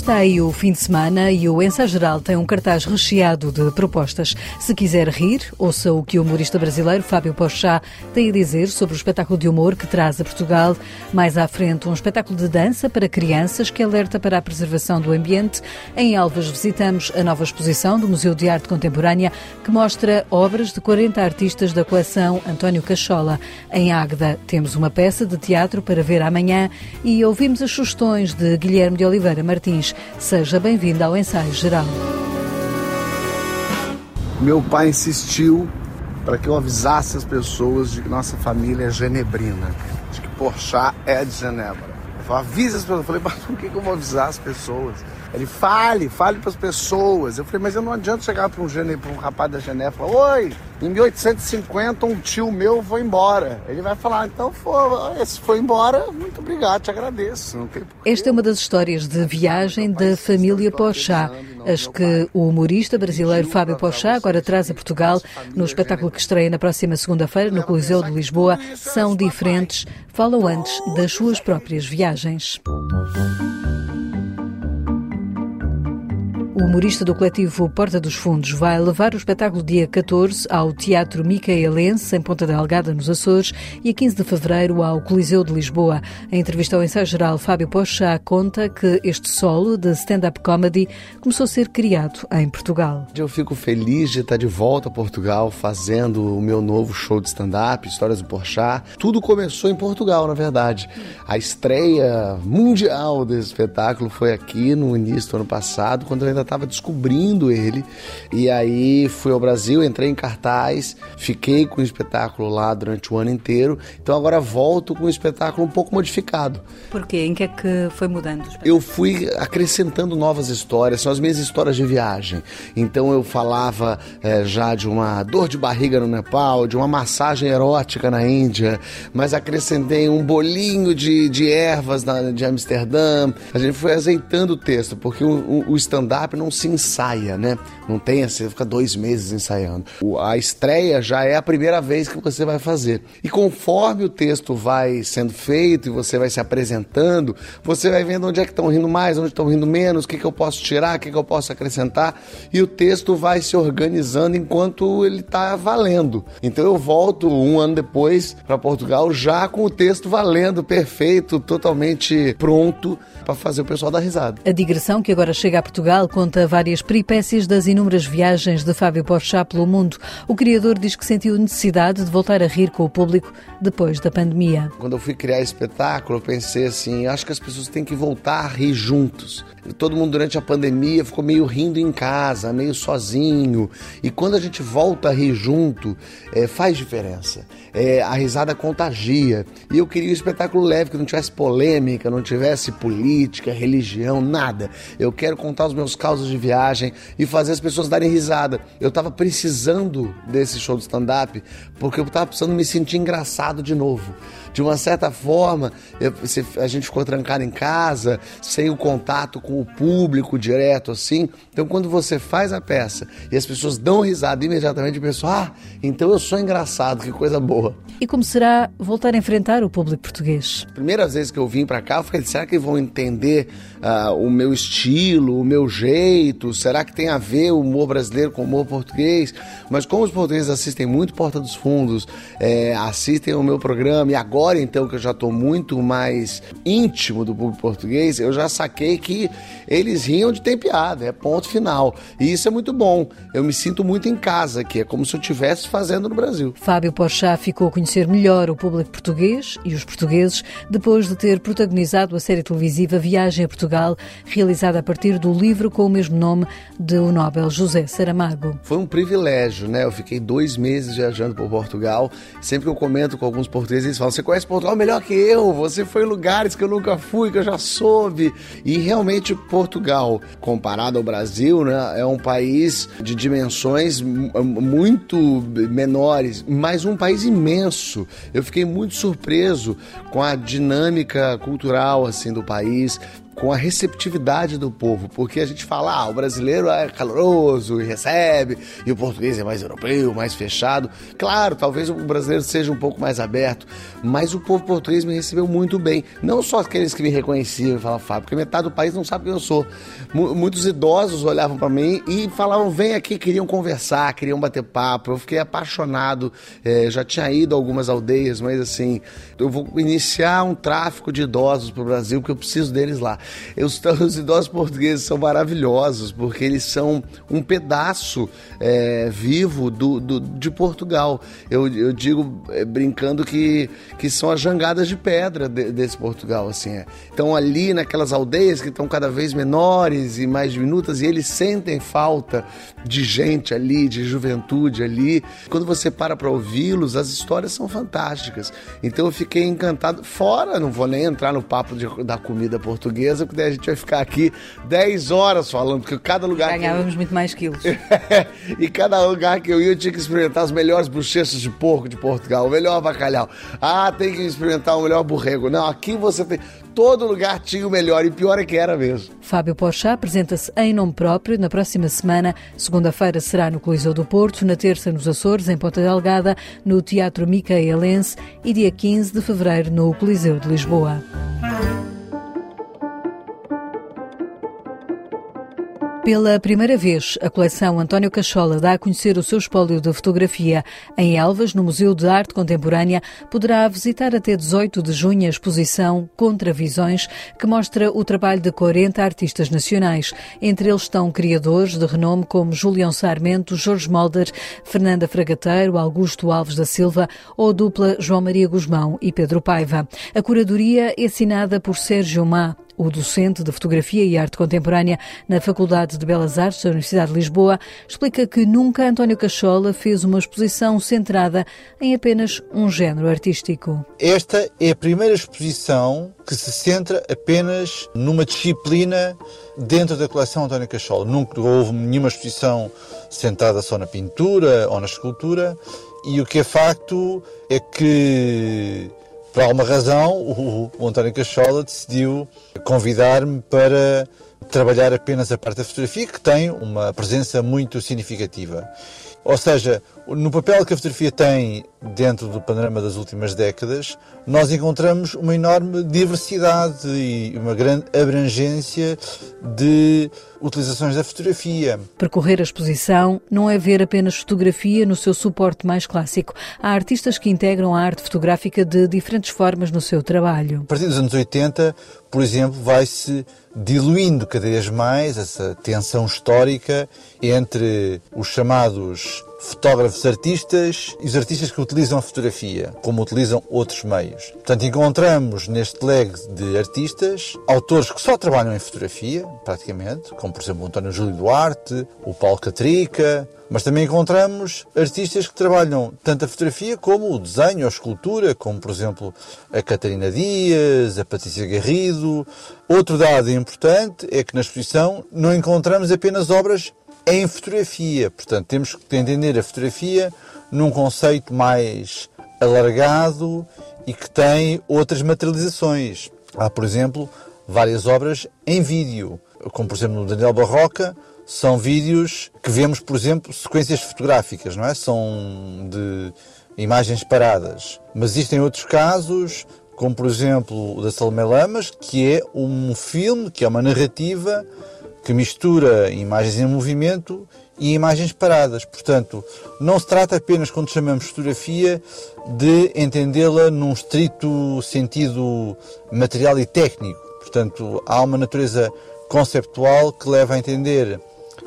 Está aí o fim de semana e o Ensaio Geral tem um cartaz recheado de propostas. Se quiser rir, ouça o que o humorista brasileiro Fábio Pochá tem a dizer sobre o espetáculo de humor que traz a Portugal. Mais à frente, um espetáculo de dança para crianças que alerta para a preservação do ambiente. Em Alves visitamos a nova exposição do Museu de Arte Contemporânea que mostra obras de 40 artistas da coleção António Cachola. Em Águeda temos uma peça de teatro para ver amanhã e ouvimos as sugestões de Guilherme de Oliveira Martins Seja bem-vindo ao Ensaio Geral. Meu pai insistiu para que eu avisasse as pessoas de que nossa família é genebrina, de que Porchat é de Genebra. Eu falei, avisa as pessoas. Eu falei, mas por que eu vou avisar as pessoas? Ele, fale, fale para as pessoas. Eu falei, mas eu não adianta chegar para um, um rapaz da Genebra e falar, oi, em 1850 um tio meu foi embora. Ele vai falar, então foi, esse foi embora, muito obrigado, te agradeço. Esta é uma das histórias de viagem da família Pochá, as que o humorista brasileiro Fábio Pochá agora traz a Portugal no espetáculo que estreia na próxima segunda-feira no Coliseu de Lisboa, são diferentes, falam antes das suas próprias viagens. O humorista do coletivo Porta dos Fundos vai levar o espetáculo dia 14 ao Teatro Micaelense, em Ponta Delgada, nos Açores, e a 15 de fevereiro ao Coliseu de Lisboa. Em entrevista ao ensaio geral, Fábio Pochá conta que este solo de stand-up comedy começou a ser criado em Portugal. Eu fico feliz de estar de volta a Portugal fazendo o meu novo show de stand-up, Histórias do Porchat. Tudo começou em Portugal, na verdade. A estreia mundial desse espetáculo foi aqui no início do ano passado, quando eu ainda estava descobrindo ele. E aí fui ao Brasil, entrei em cartaz, fiquei com o espetáculo lá durante o ano inteiro. Então agora volto com o espetáculo um pouco modificado. Por quê? Em que é que foi mudando? Eu fui acrescentando novas histórias, são as minhas histórias de viagem. Então eu falava é, já de uma dor de barriga no Nepal, de uma massagem erótica na Índia, mas acrescentei um bolinho de, de ervas na, de Amsterdã. A gente foi azeitando o texto, porque o, o stand-up não se ensaia, né? Não tem assim, fica dois meses ensaiando. A estreia já é a primeira vez que você vai fazer. E conforme o texto vai sendo feito e você vai se apresentando, você vai vendo onde é que estão rindo mais, onde estão rindo menos, o que, que eu posso tirar, o que, que eu posso acrescentar. E o texto vai se organizando enquanto ele está valendo. Então eu volto um ano depois para Portugal já com o texto valendo, perfeito, totalmente pronto para fazer o pessoal dar risada. A digressão que agora chega a Portugal conta várias peripécias das inúmeras viagens de Fábio Pochá pelo mundo. O criador diz que sentiu necessidade de voltar a rir com o público depois da pandemia. Quando eu fui criar espetáculo, eu pensei assim, acho que as pessoas têm que voltar a rir juntos. Todo mundo durante a pandemia ficou meio rindo em casa, meio sozinho. E quando a gente volta a rir junto, é, faz diferença. É, a risada contagia. E eu queria um espetáculo leve, que não tivesse polêmica, não tivesse política, religião, nada. Eu quero contar os meus causos de viagem e fazer as pessoas darem risada. Eu estava precisando desse show de stand-up porque eu estava precisando me sentir engraçado de novo. De uma certa forma, eu, a gente ficou trancado em casa, sem o contato com o público direto assim. Então, quando você faz a peça e as pessoas dão risada imediatamente, a pessoa, ah, então eu sou engraçado, que coisa boa. E como será voltar a enfrentar o público português? Primeiras vezes que eu vim para cá, eu falei, será que vão entender uh, o meu estilo, o meu jeito? Será que tem a ver o humor brasileiro com o humor português? Mas como os portugueses assistem muito Porta dos Fundos, é, assistem o meu programa e agora então que eu já estou muito mais íntimo do público português, eu já saquei que eles riam de ter piada, é ponto final. E isso é muito bom. Eu me sinto muito em casa, que é como se eu estivesse fazendo no Brasil. Fábio Porchat ficou a conhecer melhor o público português e os portugueses depois de ter protagonizado a série televisiva Viagem a Portugal, realizada a partir do livro com o mesmo nome de o Nobel José Saramago. Foi um privilégio, né? Eu fiquei dois meses viajando por Portugal. Sempre que eu comento com alguns portugueses, eles falam: você conhece Portugal melhor que eu, você foi em lugares que eu nunca fui, que eu já soube. E realmente Portugal, comparado ao Brasil, né, é um país de dimensões muito menores, mas um país imenso. Eu fiquei muito surpreso com a dinâmica cultural assim do país, com a receptividade do povo, porque a gente fala, ah, o brasileiro é caloroso e recebe, e o português é mais europeu, mais fechado. Claro, talvez o brasileiro seja um pouco mais aberto, mas o povo português me recebeu muito bem. Não só aqueles que me reconheciam e falavam, Fábio, porque metade do país não sabe quem eu sou. M muitos idosos olhavam para mim e falavam, vem aqui, queriam conversar, queriam bater papo. Eu fiquei apaixonado, é, já tinha ido a algumas aldeias, mas assim, eu vou iniciar um tráfico de idosos para o Brasil, porque eu preciso deles lá. Os, os idosos portugueses são maravilhosos, porque eles são um pedaço é, vivo do, do, de Portugal. Eu, eu digo, é, brincando, que, que são as jangadas de pedra de, desse Portugal. assim é. Então, ali naquelas aldeias que estão cada vez menores e mais diminutas, e eles sentem falta de gente ali, de juventude ali. Quando você para para ouvi-los, as histórias são fantásticas. Então, eu fiquei encantado. Fora, não vou nem entrar no papo de, da comida portuguesa, porque a gente vai ficar aqui 10 horas falando, porque cada lugar. Ganhávamos eu... muito mais quilos. e cada lugar que eu ia, eu tinha que experimentar as melhores bochechas de porco de Portugal, o melhor bacalhau. Ah, tem que experimentar o melhor borrego. Não, aqui você tem. Todo lugar tinha o melhor e pior é que era mesmo. Fábio Pochá apresenta-se em nome próprio na próxima semana. Segunda-feira será no Coliseu do Porto, na terça nos Açores, em Ponta Delgada, no Teatro Micaelense e dia 15 de fevereiro no Coliseu de Lisboa. Pela primeira vez, a coleção António Cachola dá a conhecer o seu espólio de fotografia. Em Elvas, no Museu de Arte Contemporânea, poderá visitar até 18 de junho a exposição Contravisões, que mostra o trabalho de 40 artistas nacionais. Entre eles estão criadores de renome como Julião Sarmento, Jorge Molder, Fernanda Fragateiro, Augusto Alves da Silva ou a dupla João Maria Guzmão e Pedro Paiva. A curadoria é assinada por Sérgio Má o docente de Fotografia e Arte Contemporânea na Faculdade de Belas Artes da Universidade de Lisboa, explica que nunca António Cachola fez uma exposição centrada em apenas um género artístico. Esta é a primeira exposição que se centra apenas numa disciplina dentro da coleção António Cachola. Nunca houve nenhuma exposição centrada só na pintura ou na escultura. E o que é facto é que por alguma razão, o, o António Cachola decidiu convidar-me para trabalhar apenas a parte da fotografia, que tem uma presença muito significativa. Ou seja, no papel que a fotografia tem dentro do panorama das últimas décadas, nós encontramos uma enorme diversidade e uma grande abrangência de utilizações da fotografia. Percorrer a exposição não é ver apenas fotografia no seu suporte mais clássico. Há artistas que integram a arte fotográfica de diferentes formas no seu trabalho. A partir dos anos 80, por exemplo, vai-se diluindo cada vez mais essa tensão histórica entre os chamados fotógrafos artistas e os artistas que utilizam a fotografia, como utilizam outros meios. Portanto, encontramos neste leg de artistas autores que só trabalham em fotografia, praticamente, como por exemplo o António Júlio Duarte, o Paulo Catrica, mas também encontramos artistas que trabalham tanto a fotografia como o desenho, a escultura, como por exemplo a Catarina Dias, a Patrícia Garrido. Outro dado importante é que na exposição não encontramos apenas obras em fotografia. Portanto, temos que entender a fotografia num conceito mais alargado e que tem outras materializações. Há, por exemplo, várias obras em vídeo, como por exemplo no Daniel Barroca, são vídeos que vemos, por exemplo, sequências fotográficas, não é? São de imagens paradas. Mas existem outros casos, como por exemplo o da Salomé Lamas, que é um filme, que é uma narrativa que mistura imagens em movimento e imagens paradas. Portanto, não se trata apenas, quando chamamos fotografia, de entendê-la num estrito sentido material e técnico. Portanto, há uma natureza conceptual que leva a entender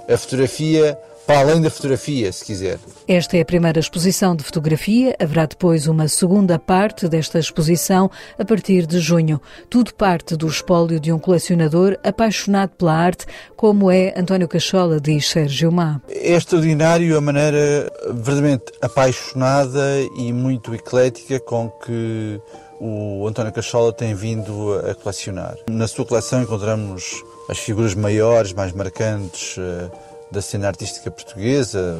a fotografia para além da fotografia, se quiser. Esta é a primeira exposição de fotografia. Haverá depois uma segunda parte desta exposição a partir de junho. Tudo parte do espólio de um colecionador apaixonado pela arte, como é António Cachola, diz Sérgio Má. É extraordinário a maneira verdadeiramente apaixonada e muito eclética com que o António Cachola tem vindo a colecionar. Na sua coleção encontramos as figuras maiores, mais marcantes eh, da cena artística portuguesa,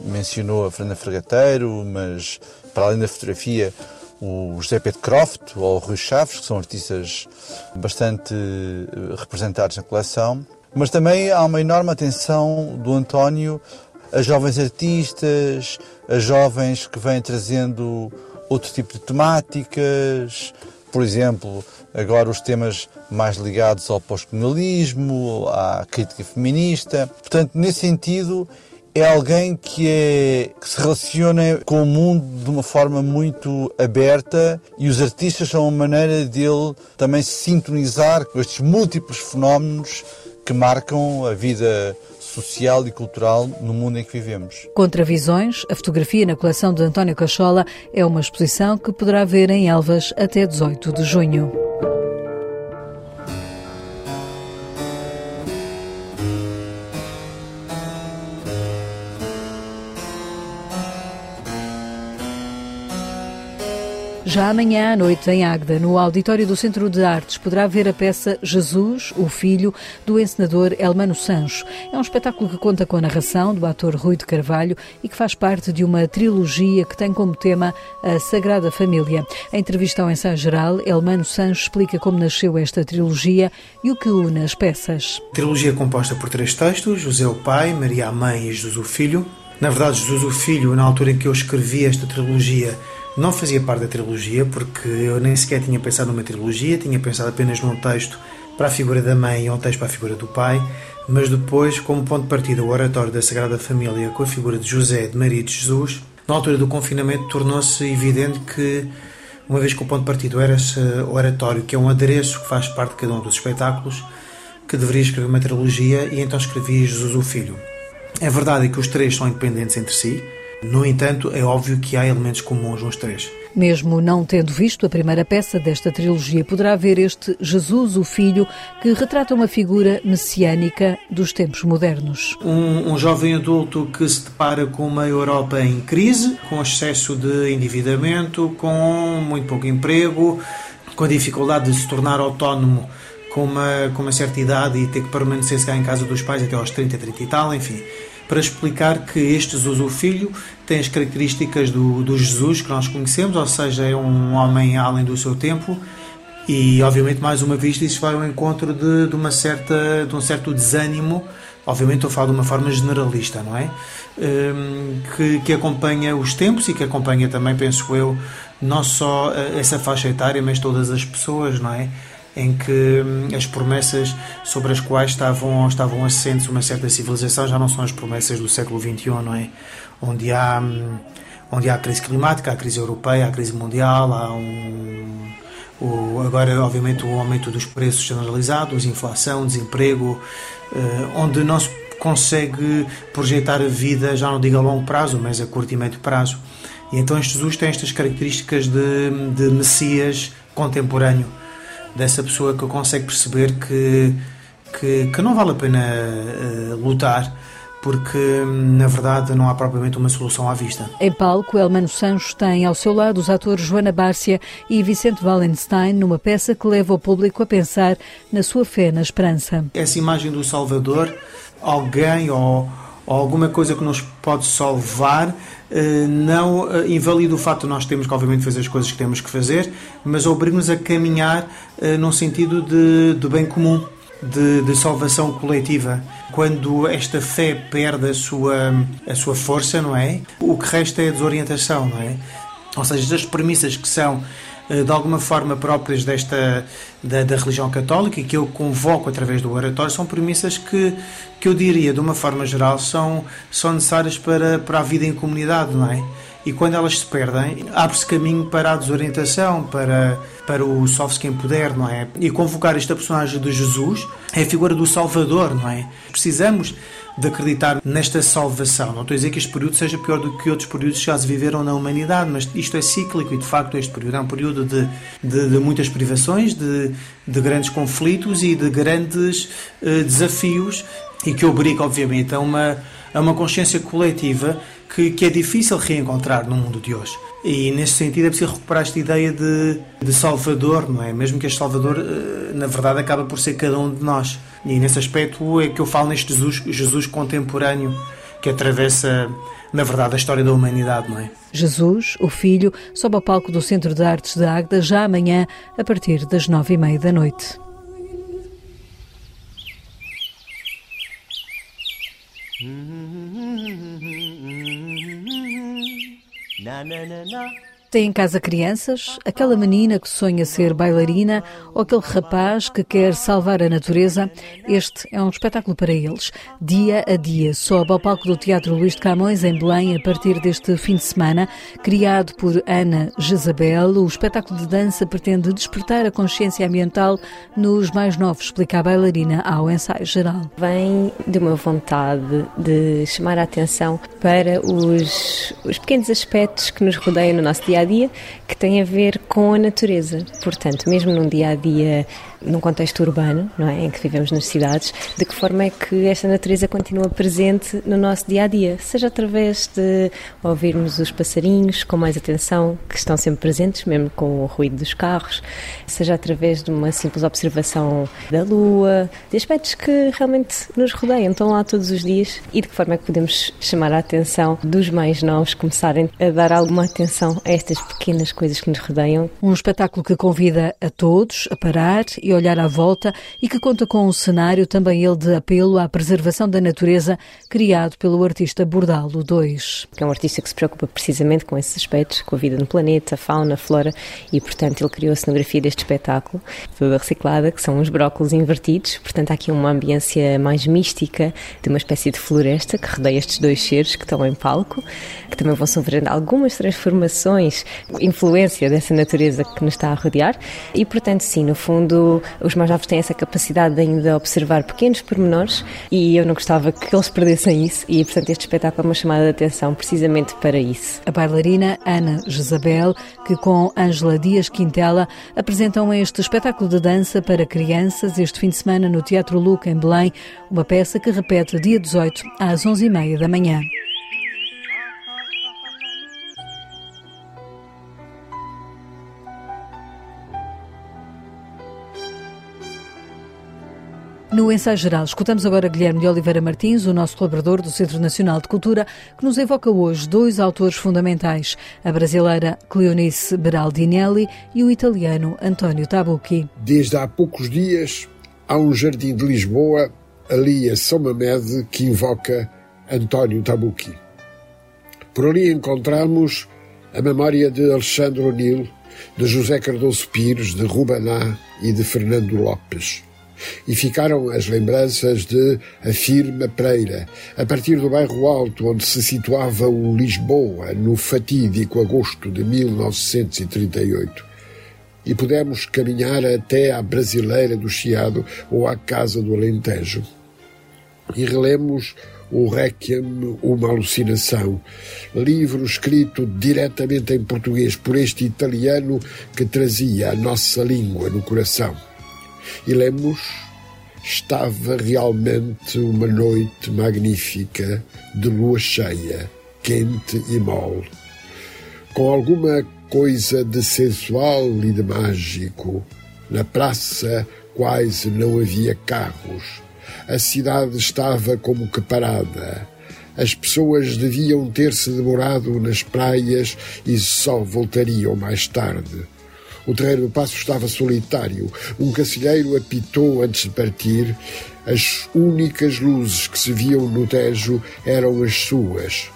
mencionou a Fernanda Fregateiro, mas para além da fotografia, o José Pedro Croft ou o Rui Chaves, que são artistas bastante eh, representados na coleção. Mas também há uma enorme atenção do António a jovens artistas, a jovens que vêm trazendo outro tipo de temáticas, por exemplo, agora os temas mais ligados ao pós-colonialismo, à crítica feminista. Portanto, nesse sentido, é alguém que, é, que se relaciona com o mundo de uma forma muito aberta e os artistas são uma maneira dele também se sintonizar com estes múltiplos fenómenos que marcam a vida social e cultural no mundo em que vivemos. Contravisões, a fotografia na coleção de António Cachola é uma exposição que poderá ver em Elvas até 18 de junho. Já amanhã à noite, em Águeda, no auditório do Centro de Artes, poderá ver a peça Jesus, o Filho, do encenador Elmano Sancho. É um espetáculo que conta com a narração do ator Rui de Carvalho e que faz parte de uma trilogia que tem como tema a Sagrada Família. Em entrevista ao ensaio geral, Elmano Sancho explica como nasceu esta trilogia e o que une as peças. A trilogia é composta por três textos, José o Pai, Maria a Mãe e Jesus o Filho. Na verdade, Jesus o Filho, na altura em que eu escrevi esta trilogia, não fazia parte da trilogia, porque eu nem sequer tinha pensado numa trilogia, tinha pensado apenas num texto para a figura da mãe e um texto para a figura do pai, mas depois, como ponto de partida, o oratório da Sagrada Família com a figura de José, de Maria e de Jesus, na altura do confinamento tornou-se evidente que, uma vez que o ponto de partida era esse oratório, que é um adereço que faz parte de cada um dos espetáculos, que deveria escrever uma trilogia e então escrevi Jesus o Filho. É verdade que os três são independentes entre si, no entanto, é óbvio que há elementos comuns nos três. Mesmo não tendo visto a primeira peça desta trilogia, poderá ver este Jesus, o Filho, que retrata uma figura messiânica dos tempos modernos. Um, um jovem adulto que se depara com uma Europa em crise, com excesso de endividamento, com muito pouco emprego, com a dificuldade de se tornar autónomo com uma, com uma certa idade e ter que permanecer se em casa dos pais até aos 30, 30 e tal, enfim para explicar que este Jesus, o Filho, tem as características do, do Jesus que nós conhecemos, ou seja, é um homem além do seu tempo, e obviamente mais uma vez isso vai ao encontro de, de, uma certa, de um certo desânimo, obviamente estou a falar de uma forma generalista, não é? Um, que, que acompanha os tempos e que acompanha também, penso eu, não só eh, essa faixa etária, mas todas as pessoas, não é? Em que hum, as promessas sobre as quais estavam, estavam assentes uma certa civilização já não são as promessas do século XXI, não é? Onde há, hum, onde há a crise climática, a crise europeia, a crise mundial, há um, o, agora, obviamente, o aumento dos preços generalizados, inflação, desemprego, eh, onde não se consegue projetar a vida, já não digo a longo prazo, mas a curto e médio prazo. E então Jesus tem estas características de, de Messias contemporâneo dessa pessoa que consegue perceber que, que, que não vale a pena uh, lutar porque na verdade não há propriamente uma solução à vista. Em palco, Elmano Sancho tem ao seu lado os atores Joana Bárcia e Vicente Wallenstein numa peça que leva o público a pensar na sua fé na esperança. Essa imagem do Salvador, alguém ou, ou alguma coisa que nos pode salvar, eh, não eh, invalida o facto de nós termos que, obviamente, fazer as coisas que temos que fazer, mas obriga-nos a caminhar uh, num sentido de, de bem comum, de, de, salvação coletiva. Quando esta fé perde a sua, a sua força, não é? O que resta é a desorientação, não é? Ou seja, as premissas que são de alguma forma próprias desta da, da, religião católica e que eu convoco através do oratório são premissas que que eu diria de uma forma geral são são necessárias para para a vida em comunidade não é e quando elas se perdem abre-se caminho para a desorientação para para o salve quem puder não é e convocar esta personagem de Jesus é a figura do Salvador não é precisamos de acreditar nesta salvação. Não estou a dizer que este período seja pior do que outros períodos que já se viveram na humanidade, mas isto é cíclico e de facto este período é um período de, de, de muitas privações, de, de, grandes conflitos e de grandes uh, desafios e que obriga, obviamente, a uma, a uma consciência coletiva que, que é difícil reencontrar no mundo de hoje. E nesse sentido é preciso recuperar esta ideia de, de Salvador, não é? Mesmo que este Salvador, eh, na verdade, acaba por ser cada um de nós. E nesse aspecto é que eu falo neste Jesus, Jesus contemporâneo que atravessa na verdade, a história da humanidade, não é? Jesus, o Filho, sobe ao palco do Centro de Artes de Águeda já amanhã, a partir das nove e meia da noite. Na, na, na, na. Tem em casa crianças, aquela menina que sonha ser bailarina ou aquele rapaz que quer salvar a natureza. Este é um espetáculo para eles. Dia a dia, sobe ao palco do Teatro Luís de Camões, em Belém, a partir deste fim de semana. Criado por Ana Jezabel, o espetáculo de dança pretende despertar a consciência ambiental nos mais novos, explica a bailarina ao ensaio geral. Vem de uma vontade de chamar a atenção para os, os pequenos aspectos que nos rodeiam no nosso dia dia a dia que tem a ver com a natureza. Portanto, mesmo num dia a dia num contexto urbano, não é, em que vivemos nas cidades, de que forma é que esta natureza continua presente no nosso dia a dia, seja através de ouvirmos os passarinhos com mais atenção, que estão sempre presentes, mesmo com o ruído dos carros, seja através de uma simples observação da lua, de aspectos que realmente nos rodeiam, estão lá todos os dias e de que forma é que podemos chamar a atenção dos mais novos começarem a dar alguma atenção a estas pequenas coisas que nos rodeiam. Um espetáculo que convida a todos a parar e olhar à volta e que conta com um cenário também ele de apelo à preservação da natureza criado pelo artista Bordalo II. É um artista que se preocupa precisamente com esses aspectos, com a vida no planeta, a fauna, a flora e, portanto, ele criou a cenografia deste espetáculo, toda reciclada, que são os brócolos invertidos. Portanto, há aqui uma ambiência mais mística de uma espécie de floresta que rodeia estes dois seres que estão em palco, que também vão sofrer algumas transformações, influência dessa natureza que nos está a rodear e, portanto, sim, no fundo, os mais novos têm essa capacidade de ainda observar pequenos pormenores e eu não gostava que eles perdessem isso e, portanto, este espetáculo é uma chamada de atenção precisamente para isso. A bailarina Ana Jezabel, que com Ângela Dias Quintela apresentam este espetáculo de dança para crianças este fim de semana no Teatro Luca, em Belém, uma peça que repete dia 18 às 11h30 da manhã. No ensaio geral, escutamos agora Guilherme de Oliveira Martins, o nosso colaborador do Centro Nacional de Cultura, que nos evoca hoje dois autores fundamentais, a brasileira Cleonice Beraldinelli e o italiano António Tabucchi. Desde há poucos dias, há um jardim de Lisboa, ali a São Mamede, que invoca António Tabucchi. Por ali encontramos a memória de Alexandre O'Neill, de José Cardoso Pires, de Rubaná e de Fernando Lopes e ficaram as lembranças de a firma Pereira, a partir do bairro Alto, onde se situava o Lisboa, no fatídico agosto de 1938. E pudemos caminhar até à Brasileira do Chiado ou à Casa do Alentejo. E relemos o Requiem, Uma Alucinação, livro escrito diretamente em português por este italiano que trazia a nossa língua no coração e lemos estava realmente uma noite magnífica de lua cheia, quente e mole, com alguma coisa de sensual e de mágico. Na praça quase não havia carros. A cidade estava como que parada. As pessoas deviam ter-se demorado nas praias e só voltariam mais tarde. O terreiro do passo estava solitário. Um cacilheiro apitou antes de partir. As únicas luzes que se viam no Tejo eram as suas.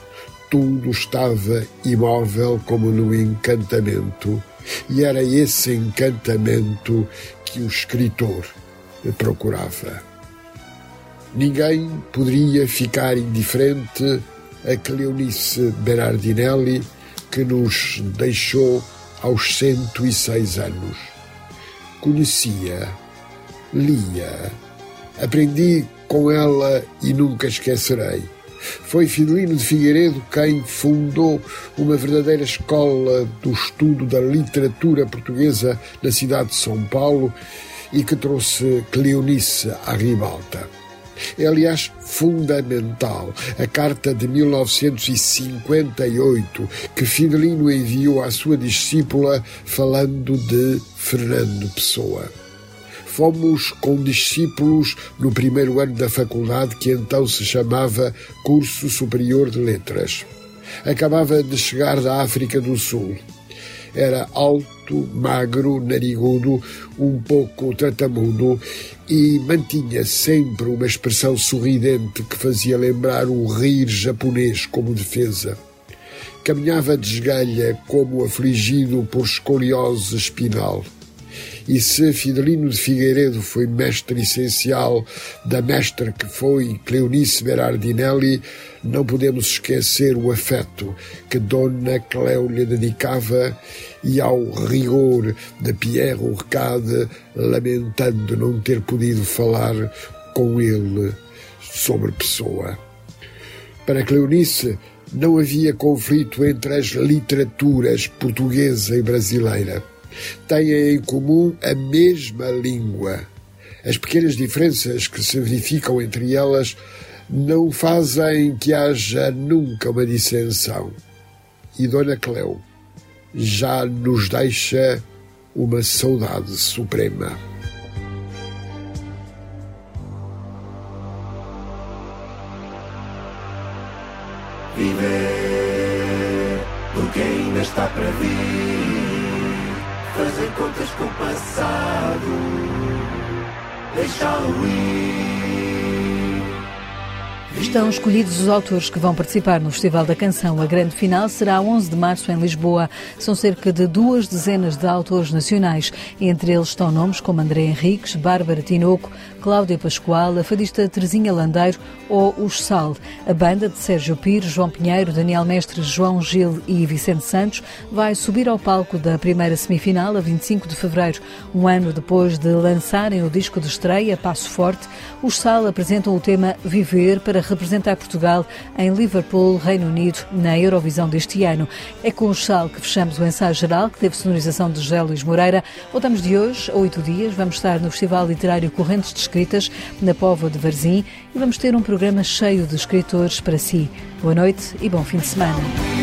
Tudo estava imóvel como no encantamento. E era esse encantamento que o escritor procurava. Ninguém poderia ficar indiferente a Cleonice Berardinelli, que nos deixou aos 106 anos. Conhecia, lia, aprendi com ela e nunca esquecerei. Foi Fidelino de Figueiredo quem fundou uma verdadeira escola do estudo da literatura portuguesa na cidade de São Paulo e que trouxe Cleonice à ribalta. É, aliás, fundamental a carta de 1958 que Fidelino enviou à sua discípula falando de Fernando Pessoa. Fomos com discípulos no primeiro ano da faculdade que então se chamava Curso Superior de Letras. Acabava de chegar da África do Sul. Era alto, magro, narigudo, um pouco tratamudo e mantinha sempre uma expressão sorridente que fazia lembrar o rir japonês como defesa. Caminhava de esgalha como afligido por escoliose espinal. E se Fidelino de Figueiredo foi mestre essencial da mestra que foi Cleonice Berardinelli, não podemos esquecer o afeto que Dona Cléo lhe dedicava e ao rigor de Pierre Urcade, lamentando não ter podido falar com ele sobre pessoa. Para Cleonice, não havia conflito entre as literaturas portuguesa e brasileira. Têm em comum a mesma língua. As pequenas diferenças que se verificam entre elas não fazem que haja nunca uma dissensão. E Dona Cleo já nos deixa uma saudade suprema. Viver porque ainda está para vir. Fazer contas com o passado, deixá-lo ir. Estão escolhidos os autores que vão participar no Festival da Canção. A grande final será 11 de março em Lisboa. São cerca de duas dezenas de autores nacionais. Entre eles estão nomes como André Henriques, Bárbara Tinoco, Cláudia Pascoal, a fadista Terezinha Landeiro ou Os Sal. A banda de Sérgio Pires, João Pinheiro, Daniel Mestre, João Gil e Vicente Santos vai subir ao palco da primeira semifinal a 25 de fevereiro. Um ano depois de lançarem o disco de estreia, Passo Forte, os Sal apresentam o tema Viver para representar Portugal em Liverpool, Reino Unido, na Eurovisão deste ano. É com os Sal que fechamos o ensaio geral, que teve sonorização de José Luís Moreira. Voltamos de hoje a oito dias. Vamos estar no Festival Literário Correntes de escritas na Póvoa de Varzim e vamos ter um programa cheio de escritores para si. Boa noite e bom fim de semana.